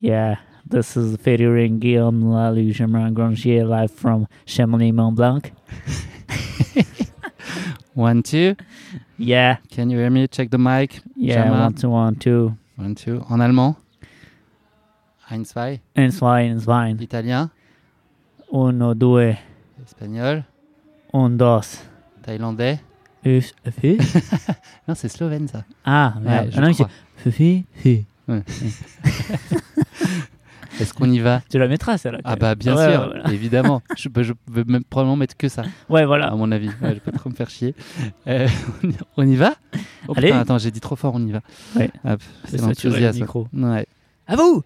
Yeah, this is featuring Guillaume Lalu, Germain Grangier, live from Chamonix Mont Blanc. One, two. Yeah, Can you hear me? Check the mic. yeah, Germain. one, two, one, two. One, two. En allemand. Ein, zwei. En zwei, en zwei. Italien. Uno, due, Espagnol. un, dos. Thaïlandais. Us. Non, c'est slovène ça. Ah, Ouais, je Ah non, crois. c'est fi, fi. Est-ce qu'on y va Tu la mettras, celle-là. Ah bah bien Ouais, sûr, ouais, voilà. évidemment. Je, peux- je vais même probablement mettre que ça, Ouais, à voilà. mon avis. Ouais, je vais pas trop me faire chier. Euh, on y va? Oh, Allez. putain, attends, j'ai dit trop fort, on y va. Ouais. Hop, Fais c'est l'enthousiasme. micro. Ouais. À vous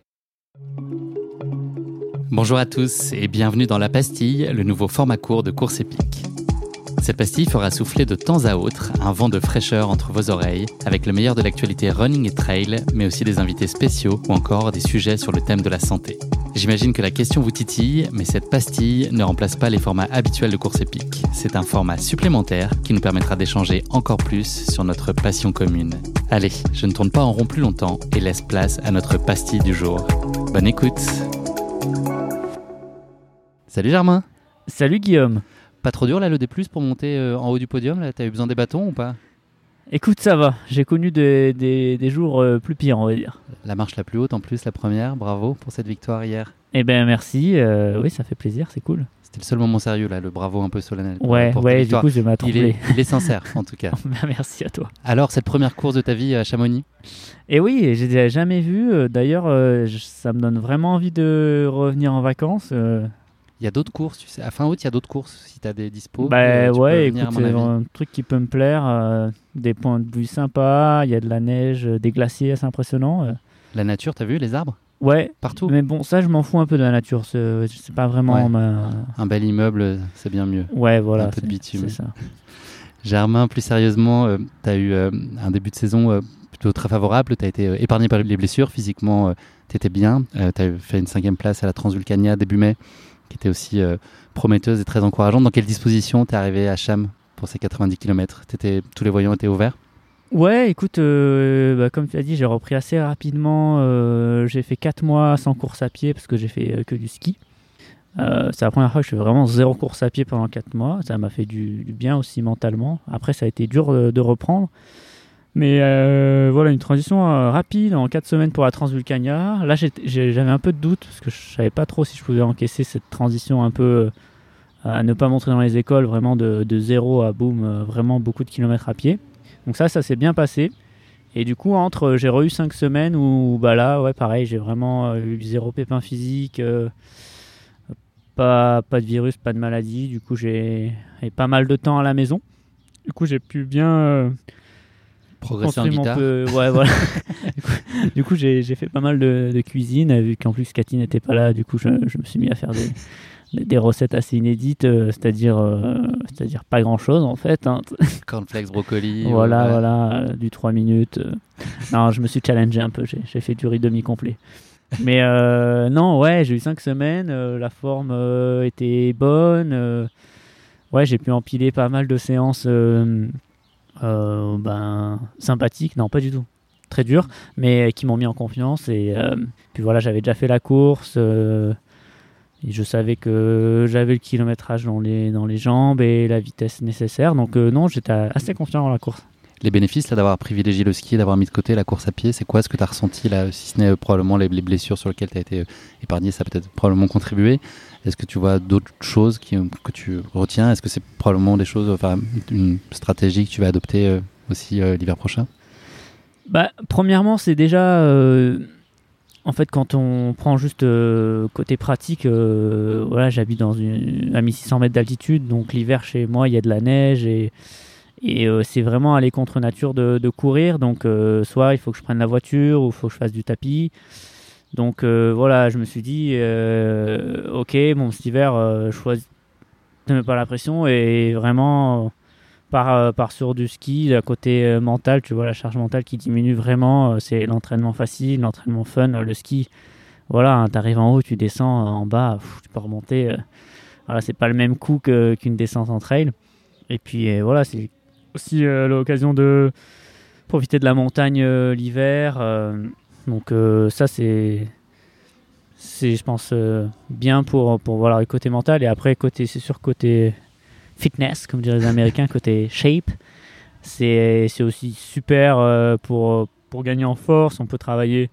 Bonjour à tous et bienvenue dans La Pastille, le nouveau format court de course épique. Cette pastille fera souffler de temps à autre un vent de fraîcheur entre vos oreilles, avec le meilleur de l'actualité running et trail, mais aussi des invités spéciaux ou encore des sujets sur le thème de la santé. J'imagine que la question vous titille, mais cette pastille ne remplace pas les formats habituels de course épique. C'est un format supplémentaire qui nous permettra d'échanger encore plus sur notre passion commune. Allez, je ne tourne pas en rond plus longtemps et laisse place à notre pastille du jour. Bonne écoute Salut Germain Salut Guillaume. Pas trop dur là le D+, pour monter euh, en haut du podium là? T'as eu besoin des bâtons ou pas? Écoute, ça va. J'ai connu des, des, des jours euh, plus pires, on va dire. La marche la plus haute en plus, la première, bravo pour cette victoire hier. Eh ben merci. euh, oui, ça fait plaisir, c'est cool. C'était le seul moment sérieux là, le bravo un peu solennel. Ouais, du coup, je vais il est, il est sincère en tout cas. merci à toi. Alors cette première course de ta vie à Chamonix? Et oui, j'ai jamais vu. D'ailleurs, euh, je- ça me donne vraiment envie de revenir en vacances. Il y a d'autres courses, tu sais. À fin août, il y a d'autres courses si t'as des dispos. bah euh, tu ouais, venir, écoute, avis. un truc qui peut me plaire. euh, des points de vue sympas, il y a de la neige, euh, des glaciers assez impressionnants. euh. La nature, t'as vu les arbres? Ouais, Partout mais bon, ça, je m'en fous un peu de la nature. C'est pas vraiment Ouais. ma. Un bel immeuble, c'est bien mieux. Ouais, voilà. Un peu de bitume. C'est ça. Germain, plus sérieusement, euh, tu as eu euh, un début de saison euh, plutôt très favorable. Tu as été épargné par les blessures. Physiquement, tu étais bien. tu as fait une cinquième place à la Transvulcania début mai, qui était aussi euh, prometteuse et très encourageante. Dans quelle disposition tu es arrivé à Cham pour ces 90 km Tous les voyants étaient ouverts? Ouais, écoute, euh, bah, comme tu as dit, j'ai repris assez rapidement. euh, j'ai fait 4 mois sans course à pied parce que j'ai fait que du ski. C'est la première fois que je fais vraiment zéro course à pied pendant 4 mois. Ça m'a fait du, bien aussi mentalement. Après, ça a été dur de reprendre. Mais euh, voilà, une transition euh, rapide en 4 semaines pour la Transvulcania. Là, j'avais un peu de doute parce que je savais pas trop si je pouvais encaisser cette transition un peu euh, à ne pas montrer dans les écoles, vraiment de, zéro à boum, vraiment beaucoup de kilomètres à pied. Donc ça, ça s'est bien passé. Et du coup, entre, j'ai re-eu 5 semaines où, bah là, ouais, pareil, j'ai vraiment eu zéro pépin physique, pas, pas de virus, pas de maladie. Du coup, j'ai pas mal de temps à la maison. Du coup, j'ai pu bien Progresser en guitare peu. Ouais, voilà. du coup, j'ai fait pas mal de, de cuisine, euh, vu qu'en plus Cathy n'était pas là. Du coup, je, je me suis mis à faire des, des- des recettes assez inédites, euh, c'est-à-dire euh, c'est-à-dire pas grand-chose en fait. hein. Cornflakes, brocoli. Voilà, ouais. voilà, euh, du 3 minutes. euh. Non, je me suis challengé un peu, j'ai fait du riz demi-complet. Mais euh, non, ouais, j'ai eu 5 semaines, euh, la forme euh, était bonne. euh, ouais, j'ai pu empiler pas mal de séances euh, ben, sympathiques, non, pas du tout. Très dures, mais qui m'ont mis en confiance. Et euh, puis voilà, j'avais déjà fait la course. euh, et je savais que j'avais le kilométrage dans les, dans les jambes et la vitesse nécessaire. Donc non, j'étais assez confiant dans la course. Les bénéfices d'avoir privilégié le ski, d'avoir mis de côté la course à pied, c'est quoi? Ce que tu as ressenti là, si ce n'est probablement les, les blessures sur lesquelles tu as été épargné, ça a peut-être probablement contribué? Est-ce que tu vois d'autres choses que tu retiens? Est-ce que c'est probablement des choses, enfin une stratégie que tu vas adopter euh, aussi euh, l'hiver prochain? Bah, premièrement, c'est déjà. euh, en fait, quand on prend juste côté pratique, voilà, j'habite dans à 1600 mètres d'altitude, donc l'hiver chez moi, il y a de la neige et, c'est vraiment aller contre nature de, courir. Donc, soit il faut que je prenne la voiture ou il faut que je fasse du tapis. Donc, euh, voilà, je me suis dit, euh, ok, bon, cet hiver, euh, je choisis ne mets pas la pression et vraiment. par, par sur du ski, à côté mental, tu vois, la charge mentale qui diminue vraiment, c'est l'entraînement facile, l'entraînement fun, le ski. Voilà, tu arrives en haut, tu descends en bas, tu peux remonter. voilà, c'est pas le même coup qu'une descente en trail. Et puis voilà, c'est aussi l'occasion de profiter de la montagne l'hiver. Donc euh, ça, c'est c'est, je pense, euh, bien pour, pour voilà, le côté mental. Et après, côté, c'est sûr, côté fitness, comme diraient les Américains, côté shape, c'est, c'est aussi super euh, pour, pour gagner en force. On peut travailler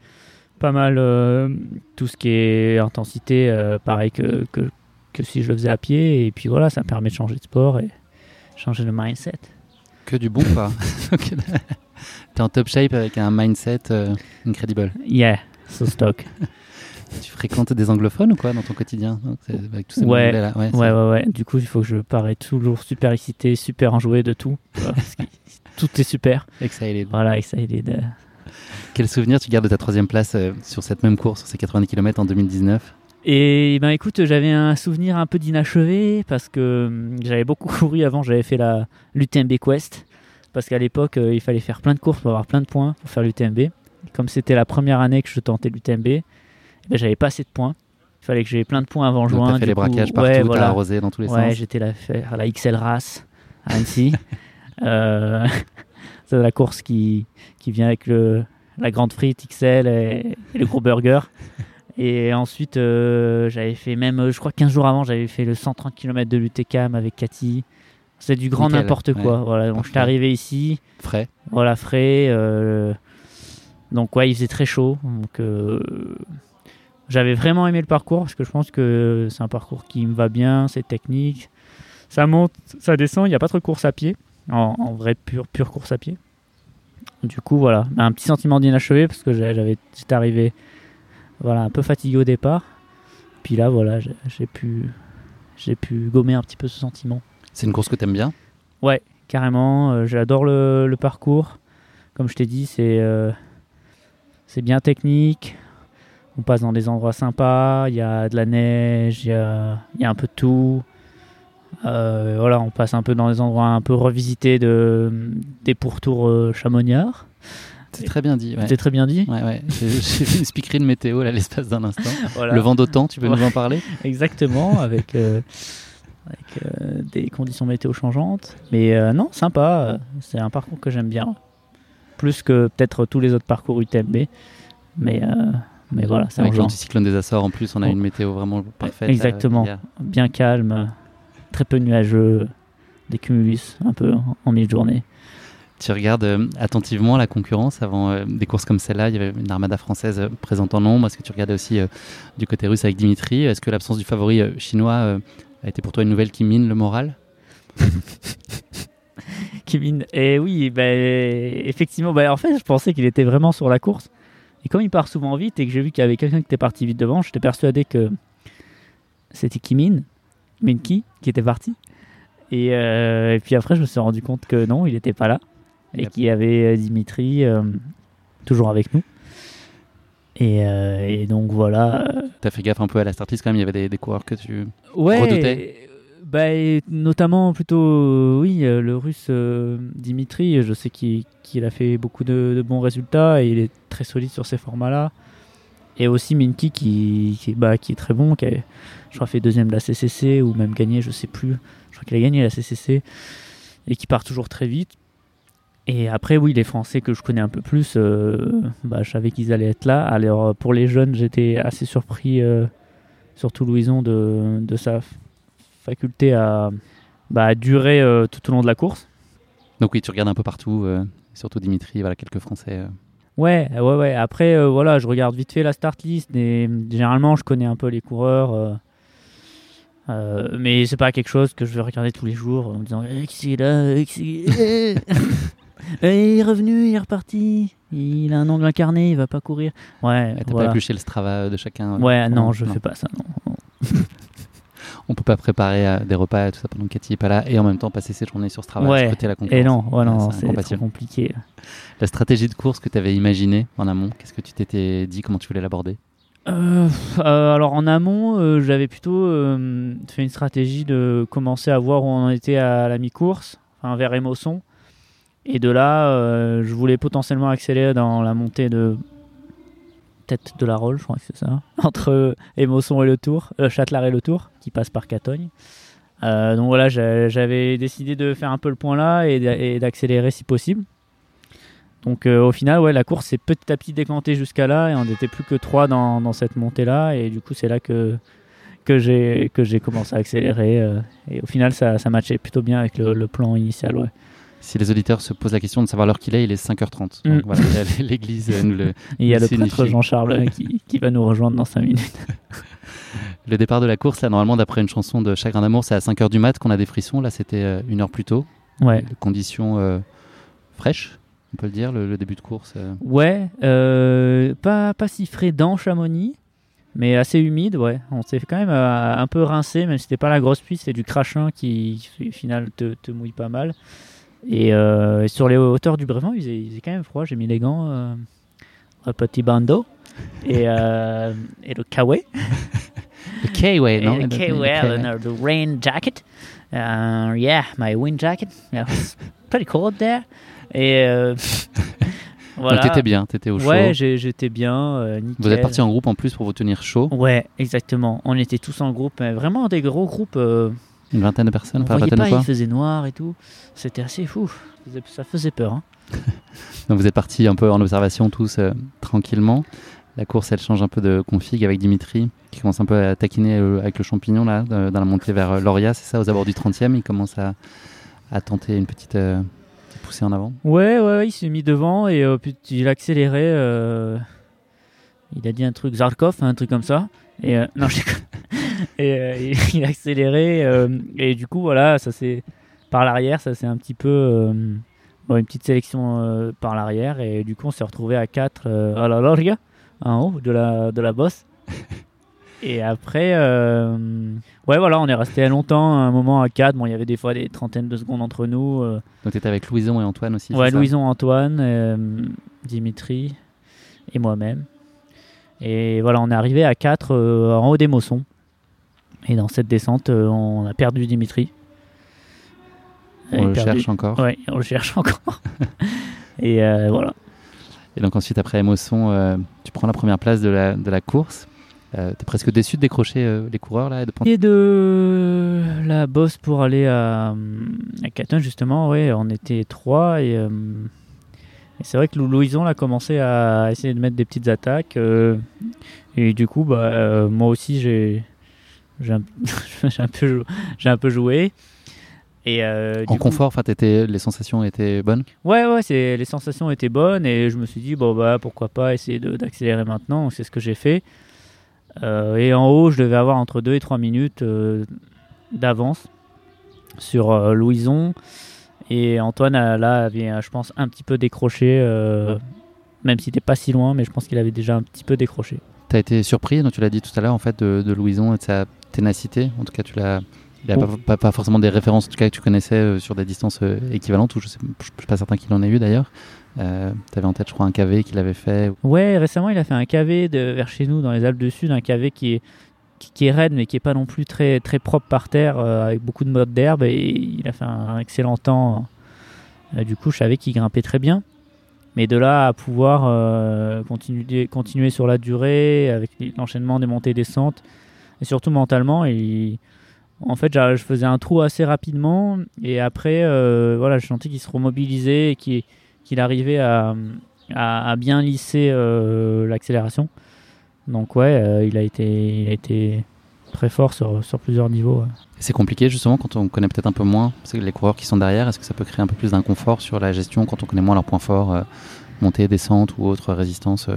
pas mal euh, tout ce qui est intensité, euh, pareil que, que, que si je le faisais à pied. Et puis voilà, ça me permet de changer de sport et changer de mindset. Que du bon, quoi. T'es en top shape avec un mindset euh, incredible. Yeah, so stock. Tu fréquentes des anglophones ou quoi dans ton quotidien? Avec tous ces Ouais. mots-anglais-là. Ouais, Ouais, ouais, ouais. Du coup, il faut que je parais toujours super excité, super enjoué de tout. parce que tout est super. excited. Voilà, excited. euh. Quel souvenir tu gardes de ta troisième place euh, sur cette même course, sur ces 90 km en 2019 Et ben écoute, j'avais un souvenir un peu d'inachevé parce que hum, j'avais beaucoup couru avant, j'avais fait la l'UTMB Quest. Parce qu'à l'époque, euh, il fallait faire plein de courses pour avoir plein de points pour faire l'UTMB. Comme c'était la première année que je tentais l'UTMB, eh ben, j'avais pas assez de points. Il fallait que j'aie plein de points avant Donc, juin. T'as fait du les coup- braquages partout, ouais, voilà. arrosé dans tous les Ouais, sens. j'étais là faire la XL Race à Annecy. euh, c'est la course qui, qui vient avec le, la grande frite XL et, et le gros burger. Et ensuite, euh, j'avais fait même, je crois 15 jours avant, j'avais fait le 130 km de l'UTCAM avec Cathy. C'est du grand n'importe quoi. ouais. Voilà, donc Parfait. j'étais arrivé ici, Frais. voilà, frais. euh, donc ouais, il faisait très chaud. Donc euh, j'avais vraiment aimé le parcours parce que je pense que c'est un parcours qui me va bien, c'est technique. Ça monte, ça descend, il n'y a pas trop de course à pied, en, en vrai pure, pure course à pied. Du coup, voilà, un petit sentiment d'inachevé parce que j'avais, j'étais arrivé voilà, un peu fatigué au départ. Puis là, voilà, j'ai pu, j'ai pu gommer un petit peu ce sentiment. C'est une course que t'aimes bien Ouais, carrément. euh, J'adore le, le parcours. Comme je t'ai dit, c'est euh, c'est bien technique. On passe dans des endroits sympas. Il y a de la neige, il y a, il y a un peu de tout. Euh, voilà, on passe un peu dans des endroits un peu revisités de, des pourtours euh, chamoniards. C'est très bien dit. Ouais. C'était très bien dit. Ouais, ouais. J'ai vu une speakerie de météo là, l'espace d'un instant. Voilà. Le vent d'autant, tu peux Ouais. nous en parler Exactement, avec, euh, avec euh, des conditions météo changeantes. Mais euh, non, sympa. C'est un parcours que j'aime bien. Plus que peut-être tous les autres parcours UTMB. Mais, euh, mais voilà, c'est Avec l'anticyclone des Açores en plus, on a Oh. une météo vraiment parfaite. Exactement. Bien calme, très peu nuageux, des cumulus un peu en- en milieu de journée. Tu regardes euh, attentivement la concurrence avant euh, des courses comme celle-là. Il y avait une armada française euh, présente en nombre. Est-ce que tu regardais aussi du côté russe avec Dimitri? Est-ce que l'absence du favori chinois a été pour toi une nouvelle qui mine le moral Kevin, et oui, ben, effectivement, ben, en fait, je pensais qu'il était vraiment sur la course. Et comme il part souvent vite et que j'ai vu qu'il y avait quelqu'un qui était parti vite devant, j'étais persuadé que c'était Kimin, Minki, qui était parti. Et, euh, et puis après, je me suis rendu compte que non, il n'était pas là. Et Yep. qu'il y avait euh, Dimitri, euh, toujours avec nous. Et, euh, et donc voilà. T'as fait gaffe un peu à la startlist quand même. Il y avait des, des coureurs que tu. Ouais, redoutais bah, et notamment plutôt, euh, oui, euh, le russe euh, Dimitri, je sais qu'il a fait beaucoup de, de bons résultats et il est très solide sur ces formats-là. Et aussi Minky qui, qui, bah, qui est très bon, qui a, je crois, fait deuxième de la CCC ou même gagné, je sais plus. Je crois qu'il a gagné la CCC et qui part toujours très vite. Et après, oui, les Français que je connais un peu plus, euh, bah, je savais qu'ils allaient être là. Alors, pour les jeunes, j'étais assez surpris, euh, surtout Louison, de, de sa faculté à, bah, à durer euh, tout au long de la course. Donc oui, tu regardes un peu partout. euh, surtout Dimitri, voilà quelques Français. euh. Ouais, ouais, ouais. Après, euh, voilà, je regarde vite fait la start list et généralement, je connais un peu les coureurs. euh, euh, mais c'est pas quelque chose que je vais regarder tous les jours en me disant Eh, qui c'est là Eh, qui Eh, Il est revenu, il est reparti. Il a un ongle incarné, il va pas courir. Ouais, T'as pas épluché le Strava de chacun. euh, Ouais, non, je fais pas ça. Non. On peut pas préparer euh, des repas et tout ça pendant que Cathy est pas là et en même temps passer ses journées sur Strava. Ouais. scruter la concurrence. Et non, ouais, non, c'est compliqué. La stratégie de course que tu avais imaginée en amont, qu'est-ce que tu t'étais dit, comment tu voulais l'aborder? Euh, euh, alors en amont, euh, j'avais plutôt euh, fait une stratégie de commencer à voir où on en était à la mi-course, enfin vers Émosson. Et de là, euh, je voulais potentiellement accélérer dans la montée de tête de la Rolle, je crois que c'est ça, entre Émosson et le Tour, euh, Châtelard et le Tour, qui passe par Catogne. Euh, donc voilà, j'a- j'avais décidé de faire un peu le point là et d'a- et d'accélérer si possible. Donc au final, ouais, la course s'est petit à petit décantée jusqu'à là et on n'était plus que trois dans, cette montée-là. Et du coup, c'est là que, que j'ai commencé à accélérer et au final ça, ça matchait plutôt bien avec le, plan initial. Si les auditeurs se posent la question de savoir l'heure qu'il est, il est 5h30. Mm. voilà, l'église nous le. il y a le prêtre Jean-Charles euh, qui, qui, va nous rejoindre dans 5 minutes. le départ de la course, là, normalement, d'après une chanson de Chagrin d'amour, c'est à 5h du mat qu'on a des frissons. Là, c'était euh, une heure plus tôt. Ouais. conditions fraîches, on peut le dire, le, début de course. Ouais, pas, pas si frais dans Chamonix mais assez humide, ouais. On s'est quand même euh, un peu rincé, même si c'était pas la grosse pluie, c'est du crachin qui, au final, te, te, mouille pas mal. Et, euh, sur les hauteurs du Brévent, il faisait, quand même froid. J'ai mis les gants, euh, un petit bandeau et, et le kawaii. le kawaii, non? Le kawaii, the rain jacket. Uh, yeah, my wind jacket. Yeah, pretty cold there. Et Voilà. t'étais bien, t'étais au chaud. Ouais, j'étais bien, euh, Vous êtes parti en groupe en plus pour vous tenir chaud. Ouais, exactement. On était tous en groupe, mais vraiment des gros groupes. Euh, Une vingtaine de personnes, on voyait pas, il faisait noir et tout. C'était assez fou. Ça faisait peur. Hein. Donc vous êtes partis un peu en observation tous euh, tranquillement. La course, elle change un peu de config avec Dimitri, qui commence un peu à taquiner avec le champignon là, dans la montée vers Loria, c'est ça, aux abords du 30e. Il commence à, à tenter une petite poussé en avant Ouais, ouais, il s'est mis devant et euh, puis il a accéléré. Euh, il a dit un truc Zarkov, un truc comme ça. Et euh, non, je et il a accéléré et du coup voilà, ça c'est par l'arrière, ça c'est un petit peu une petite sélection par l'arrière et du coup on s'est retrouvé à 4 à la Lorga en haut de la de la bosse. Et après, euh, ouais, voilà, on est resté longtemps, un moment à 4. Bon, il y avait des fois des trentaines de secondes entre nous. Euh. Donc, tu étais avec Louison et Antoine aussi Ouais, Louison, Antoine, euh, Dimitri et moi-même. Et voilà, on est arrivé à 4 en haut des Mossons. Et dans cette descente, on a perdu Dimitri. On le cherche encore. Ouais, on le cherche encore. et voilà. Et donc ensuite, après Mosson, tu prends la première place de la, de la course. Euh, T'es presque déçu de décrocher euh, les coureurs là de Et de la bosse pour aller à, à justement, ouais, on était trois et, euh, c'est vrai que Louison a commencé à essayer de mettre des petites attaques euh, et du coup, bah, moi aussi j'ai j'ai un, un, peu un peu joué. Et en confort, enfin, les sensations étaient bonnes? Ouais, ouais, les sensations étaient bonnes et je me suis dit bon bah pourquoi pas essayer d'accélérer maintenant. C'est ce que j'ai fait. Euh, et en haut, je devais avoir entre 2 et 3 minutes euh, d'avance sur euh, Louison. Et Antoine, là, avait, je pense, un petit peu décroché, même s'il n'était pas si loin, mais je pense qu'il avait déjà un petit peu décroché. Tu as été surpris, donc tu l'as dit tout à l'heure, en fait, de, Louison et de sa ténacité. En tout cas, tu l'as. Il n'y a pas, pas, forcément des références en tout cas, que tu connaissais sur des distances équivalentes, ou je ne suis pas certain qu'il en ait eu d'ailleurs. Euh, tu avais en tête, je crois, un KV qu'il avait fait. Ouais, récemment, il a fait un KV de, vers chez nous, dans les Alpes du Sud, un KV qui est, qui, est raide, mais qui est pas non plus très, très propre par terre, euh, avec beaucoup de modes d'herbe, et il a fait un, excellent temps. Euh, du coup, je savais qu'il grimpait très bien. Mais de là à pouvoir continuer, continuer sur la durée, avec l'enchaînement des montées et descentes, et surtout mentalement, et en fait, je faisais un trou assez rapidement, et après, voilà, je sentais qu'il se remobilisait et qu'il arrivait à, bien lisser euh, l'accélération. Donc ouais, euh, il, a été, très fort sur, plusieurs niveaux. C'est compliqué justement quand on connaît peut-être un peu moins les coureurs qui sont derrière. Est-ce que ça peut créer un peu plus d'inconfort sur la gestion quand on connaît moins leurs points forts, euh, montée, descente ou autre résistance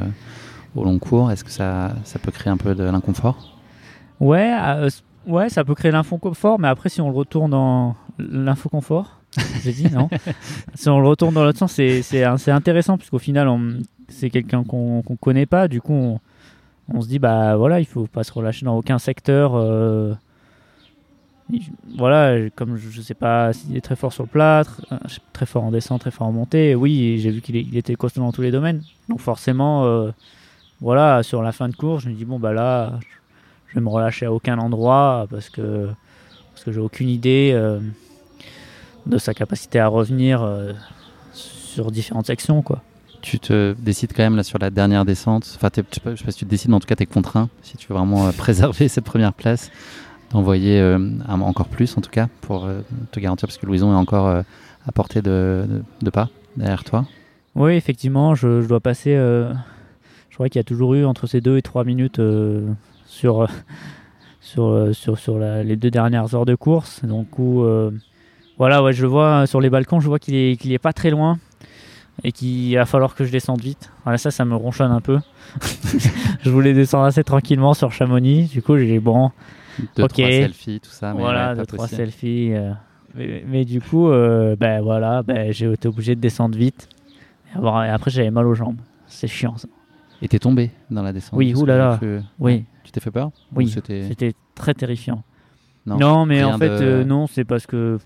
au long cours? Est-ce que ça peut créer un peu de l'inconfort? Ouais, ouais, ça peut créer l'infoconfort, mais après si on le retourne dans l'infoconfort, j'ai dit non? si on le retourne dans l'autre sens, c'est intéressant puisqu'au final, c'est quelqu'un qu'on ne connaît pas. Du coup, on, on, se dit bah voilà, il faut pas se relâcher dans aucun secteur. Euh, voilà, comme je, ne sais pas s'il est très fort sur le plâtre, euh, très fort en descente, très fort en montée. Oui, j'ai vu qu'il était costaud dans tous les domaines. Donc forcément, euh, voilà, sur la fin de cours, je me dis bon bah là, je vais me relâcher à aucun endroit parce que parce que j'ai aucune idée de sa capacité à revenir euh, sur différentes sections. Quoi. Tu te décides quand même là sur la dernière descente, enfin je sais pas si tu te décides, mais en tout cas tu es contraint, si tu veux vraiment euh, préserver cette première place, d'envoyer euh, encore plus en tout cas, pour te garantir, parce que Louison est encore à portée de, de, pas derrière toi. Oui, effectivement, je, je dois passer. euh, je crois qu'il y a toujours eu entre ces deux et trois minutes euh, sur, sur, euh, sur, sur la- les deux dernières heures de course. Donc, où, euh, voilà, ouais, je vois euh, sur les balcons, je vois qu'il est, qu'il est pas très loin et qu'il va falloir que je descende vite. Voilà, ça, ça me ronchonne un peu. je voulais descendre assez tranquillement sur Chamonix. Du coup, j'ai bon, Deux, Ok. trois selfies, tout ça. Mais voilà, ouais, deux, trois possible. selfies. euh, mais, mais du coup, euh, ben voilà, ben, j'ai été obligé de descendre vite. Et, avoir- et après, j'avais mal aux jambes. C'est chiant ça. Et t'es tombé dans la descente Oui, que oulala. cru- Oui, Tu t'es fait peur Ou oui. C'était. Très terrifiant. Non, Non, mais en fait, de- euh, non, c'est parce que.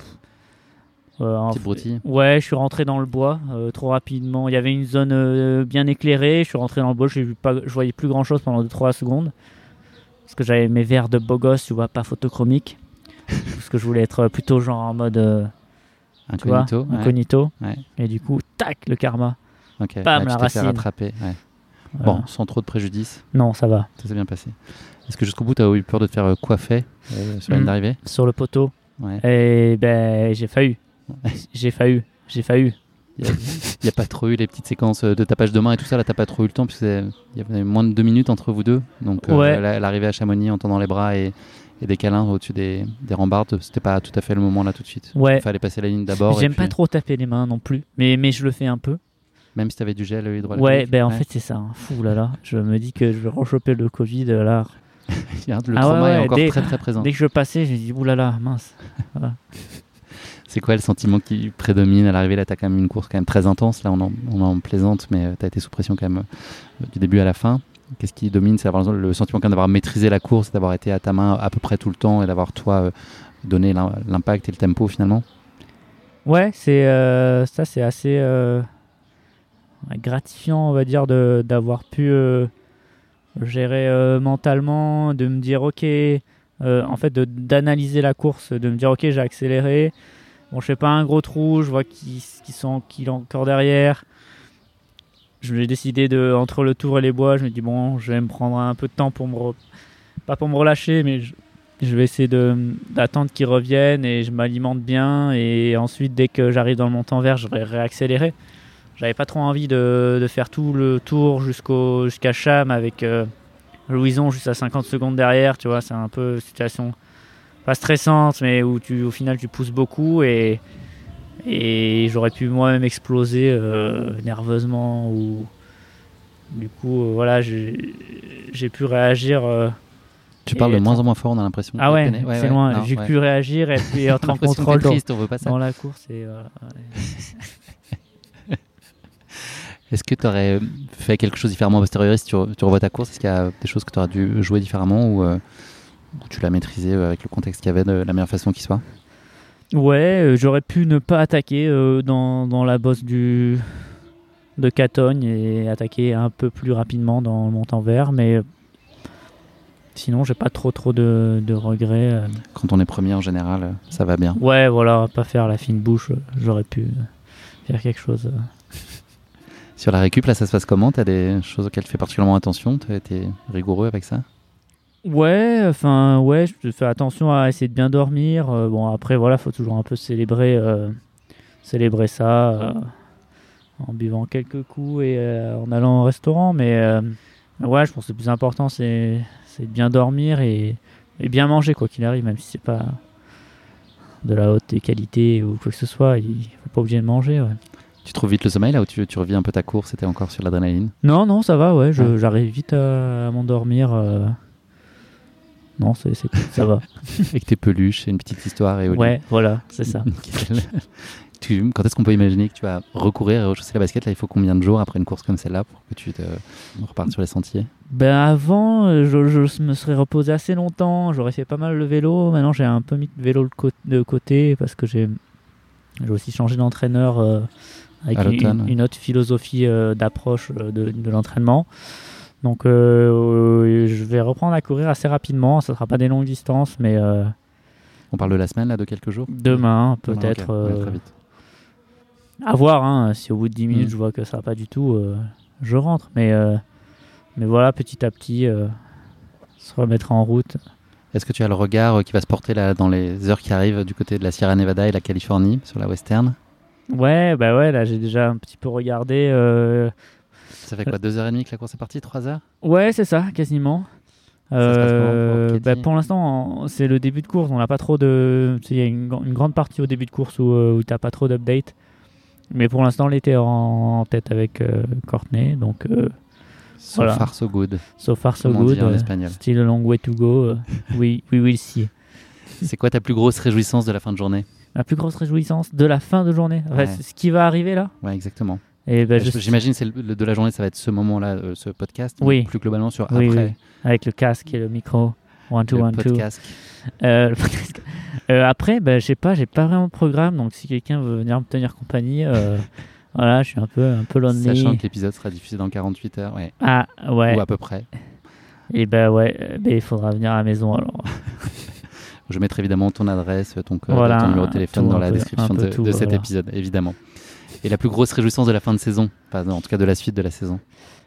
euh, en broutille. Ouais, je suis rentré dans le bois euh, trop rapidement. Il y avait une zone euh, bien éclairée. Je suis rentré dans le bois. vu pas, je voyais plus grand chose pendant 2-3 secondes. Parce que j'avais mes verres de beau gosse, tu vois, pas photochromique. parce que je voulais être plutôt genre en mode. vois, Incognito. ouais. incognito. Et du coup, tac, le karma. Ok. Bam, ouais, la tu racine. rattraper. ouais. Bon, sans trop de préjudice, Non, ça va. ça s'est bien passé. Est-ce que jusqu'au bout, tu as eu peur de te faire euh, coiffer euh, sur la ligne Mhm. d'arrivée? Sur le poteau. Ouais. Et ben, j'ai failli. J'ai failli. J'ai failli. Il n'y a, pas trop eu les petites séquences euh, de tapage de main et tout ça. Là, t'as pas trop eu le temps puisque il y avait moins de deux minutes entre vous deux. Donc, euh, Ouais. l'arrivée à Chamonix en tendant les bras et, et des câlins au-dessus des, des rambardes, c'était pas tout à fait le moment là tout de suite. Ouais. Il fallait passer la ligne d'abord. J'aime pas trop taper les mains non plus. Mais, mais je le fais un peu. Même si t'avais du gel hydroalcoolique. Ouais, ben en ouais. fait, c'est ça. hein. Fou là là. Je me dis que je vais rechoper le Covid euh, là. le Ah trauma ouais, est encore dès- très très présent. Dès que je passais, j'ai dit oulala, mince. C'est quoi le sentiment qui prédomine à l'arrivée? Là, t'as quand même une course quand même très intense. Là, on en, on en plaisante, mais tu as été sous pression quand même euh, du début à la fin. Qu'est-ce qui domine? C'est le sentiment quand même d'avoir maîtrisé la course, d'avoir été à ta main à peu près tout le temps et d'avoir toi euh, donné l'im- l'impact et le tempo finalement? Ouais, c'est euh, ça, c'est assez euh, gratifiant, on va dire, d'avoir pu euh, gérer euh, mentalement, de me dire ok, euh, en fait, d'analyser la course, de me dire ok, j'ai accéléré. Bon, je fais pas un gros trou, je vois qui qui sont encore derrière. Je vais décider de entre le tour et les bois, je me dis bon, je vais me prendre un peu de temps pour me pas pour me relâcher, mais je, je vais essayer d'attendre qu'ils reviennent et je m'alimente bien et ensuite dès que j'arrive dans le montant vert, je vais réaccélérer. J'avais pas trop envie de, de faire tout le tour jusqu'au jusqu'à Cham avec euh, Louison juste à 50 secondes derrière, tu vois, c'est un peu une situation pas stressante mais où tu au final tu pousses beaucoup et et j'aurais pu moi-même exploser euh, nerveusement ou du coup euh, voilà j'ai pu réagir euh, Tu parles de moins en moins fort, on a l'impression. ah ouais, c'est loin j'ai ouais. pu réagir et puis être en contrôle dans, triste, on veut pas ça. dans la course et. Est-ce que tu aurais fait quelque chose différemment a posteriori si tu, re- tu revois ta course? Est-ce qu'il y a des choses que tu aurais dû jouer différemment ou, euh, tu l'as maîtrisé euh, avec le contexte qu'il y avait de la meilleure façon qui soit? Ouais, euh, j'aurais pu ne pas attaquer dans, dans la bosse du de Catogne et attaquer un peu plus rapidement dans le montant vert, mais sinon j'ai pas trop trop de, de regrets. Quand on est premier en général, ça va bien. Ouais, voilà, pas faire la fine bouche, j'aurais pu faire quelque chose. Sur la récup, là, ça se passe comment? Tu as des choses auxquelles tu fais particulièrement attention? Tu as été rigoureux avec ça? Ouais, enfin ouais, je fais attention à essayer de bien dormir. Euh, bon après voilà, faut toujours un peu célébrer, euh, célébrer ça euh, en buvant quelques coups et en allant au restaurant. Mais ouais, je pense que le plus important c'est de bien dormir et, bien manger quoi qu'il arrive, même si c'est pas de la haute qualité ou quoi que ce soit, il faut pas oublier de manger. Ouais. Tu trouves vite le sommeil là où tu, tu revis un peu ta course C'était encore sur l'adrénaline Non non, ça va, ouais, Ouais. j'arrive vite à, à m'endormir. euh. Non, c'est ça va. Avec tes peluches une petite histoire et au. Ouais, voilà, c'est ça. Tu- quand est-ce qu'on peut imaginer que tu vas recourir et rechausser la basket Là, il faut combien de jours après une course comme celle-là pour que tu te repartes sur les sentiers? Ben avant, euh, je, je me serais reposé assez longtemps, j'aurais fait pas mal le vélo. Maintenant, j'ai un peu mis le vélo de côté parce que j'ai j'ai aussi changé d'entraîneur euh, avec une, l'automne, ouais. une autre philosophie euh, d'approche euh, de, de l'entraînement. Donc, euh, je vais reprendre à courir assez rapidement. Ça sera pas des longues distances, mais On parle de la semaine, là, de quelques jours? Demain, peut-être. ok. Ouais, très vite. à voir, hein, si au bout de 10 minutes Mm. je vois que ça va pas du tout, euh, je rentre. Mais, euh, mais voilà, petit à petit, euh, se remettre en route. Est-ce que tu as le regard qui va se porter là, dans les heures qui arrivent du côté de la Sierra Nevada et la Californie, sur la western? Ouais, bah ouais, là j'ai déjà un petit peu regardé. euh, Ça fait quoi, deux heures et demie que la course est partie Trois heures? Ouais, c'est ça, quasiment. Pour Euh, bah, pour l'instant, c'est le début de course. On n'a pas trop de. Il y a une, une grande partie au début de course où, euh, où tu n'as pas trop d'updates. Mais pour l'instant, elle était en, en tête avec euh, Courtney. Donc, euh, So Voilà. far, so good. so far, so good. en espagnol. Still a long way to go. We, we will see. C'est quoi ta plus grosse réjouissance de la fin de journée? La plus grosse réjouissance de la fin de journée. Ouais. ce qui va arriver là. Ouais, exactement. Et ben, je- J'imagine c'est le, de la journée, ça va être ce moment-là, euh, ce podcast. Oui. Plus globalement sur Oui, après oui. Avec le casque et le micro. One, two, le one, two. podcast. Euh, le podcast. Euh, après, ben, je sais pas, j'ai pas vraiment de programme, donc si quelqu'un veut venir me tenir compagnie, euh, voilà, je suis un peu, un peu lonely. Sachant que l'épisode sera diffusé dans 48 heures, ouais. Ah, ouais. ou à peu près. Et ben ouais, euh, ben, il faudra venir à la maison alors. Je mettrai évidemment ton adresse, ton code, Voilà, ton numéro de téléphone dans la peu- description de, tout, de cet voilà. épisode, évidemment. Et la plus grosse réjouissance de la fin de saison, enfin, en tout cas de la suite de la saison,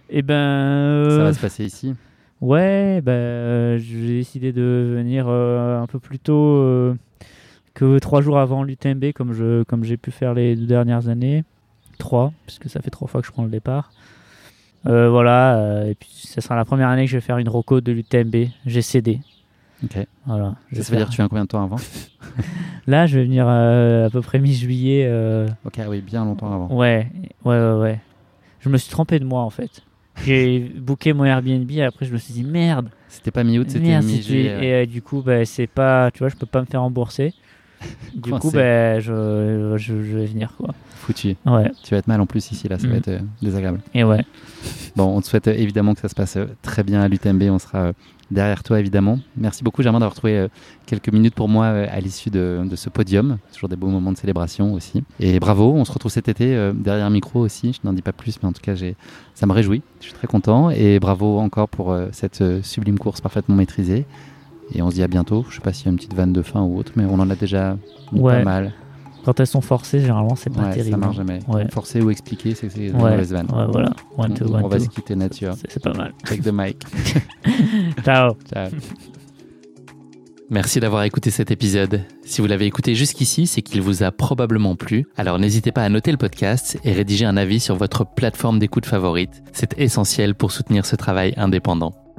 Et ben. euh, ça va se passer ici? Ouais, ben, euh, j'ai décidé de venir euh, un peu plus tôt euh, que trois jours avant l'UTMB, comme je, comme j'ai pu faire les deux dernières années. Trois, puisque ça fait trois fois que je prends le départ. Voilà, et puis ça sera la première année que je vais faire une roco de l'UTMB. J'ai cédé. Ok. Voilà. Ça veut dire que tu viens combien de temps avant Là, je vais venir euh, à peu près mi-juillet. euh, Ok, ah oui, bien longtemps avant. Ouais, ouais, ouais, ouais. Je me suis trompé de moi en fait. J'ai booké mon Airbnb et après je me suis dit merde. C'était pas mi-août, c'était mi-juillet. Et euh, du coup, bah, c'est pas, tu vois, je peux pas me faire rembourser. Du coup, bah, je, je, je vais venir quoi. Foutu. Ouais, Tu vas être mal en plus ici, là, ça Mm. va être euh, désagréable. et ouais. Bon, on te souhaite évidemment que ça se passe très bien à l'UTMB. On sera derrière toi, évidemment. Merci beaucoup, Germain, d'avoir trouvé euh, quelques minutes pour moi euh, à l'issue de, de ce podium. Toujours des beaux moments de célébration aussi. Et bravo, on se retrouve cet été euh, derrière un micro aussi. Je n'en dis pas plus, mais en tout cas, j'ai, ça me réjouit. Je suis très content. Et bravo encore pour cette sublime course parfaitement maîtrisée. Et on se dit à bientôt. Je sais pas s'il y a une petite vanne de fin ou autre, mais on en a déjà Ouais. pas mal. Quand elles sont forcées, généralement, c'est pas Ouais, terrible. ça marche hein. jamais. Ouais. Forcer ou expliquer, c'est, une Ouais, mauvaise vanne. ouais, voilà. One, two, on, one, on va two. se quitter nature. C'est c'est pas mal. Take the mic. Ciao. Ciao. Merci d'avoir écouté cet épisode. Si vous l'avez écouté jusqu'ici, c'est qu'il vous a probablement plu. Alors n'hésitez pas à noter le podcast et rédiger un avis sur votre plateforme d'écoute favorite. C'est essentiel pour soutenir ce travail indépendant.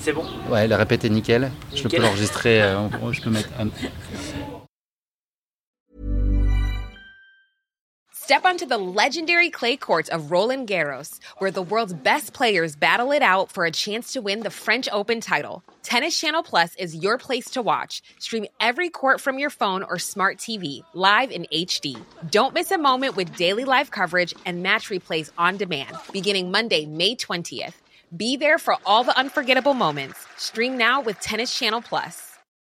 C'est bon. Ouais, la répète est nickel. Je peux l'enregistrer. euh, je peux mettre. Step onto the legendary clay courts of Roland Garros, where the world's best players battle it out for a chance to win the French Open title. Tennis Channel Plus is your place to watch. Stream every court from your phone or smart TV, live in HD. Don't miss a moment with daily live coverage and match replays on demand, beginning Monday, May 20th. Be there for all the unforgettable moments. Stream now with Tennis Channel Plus.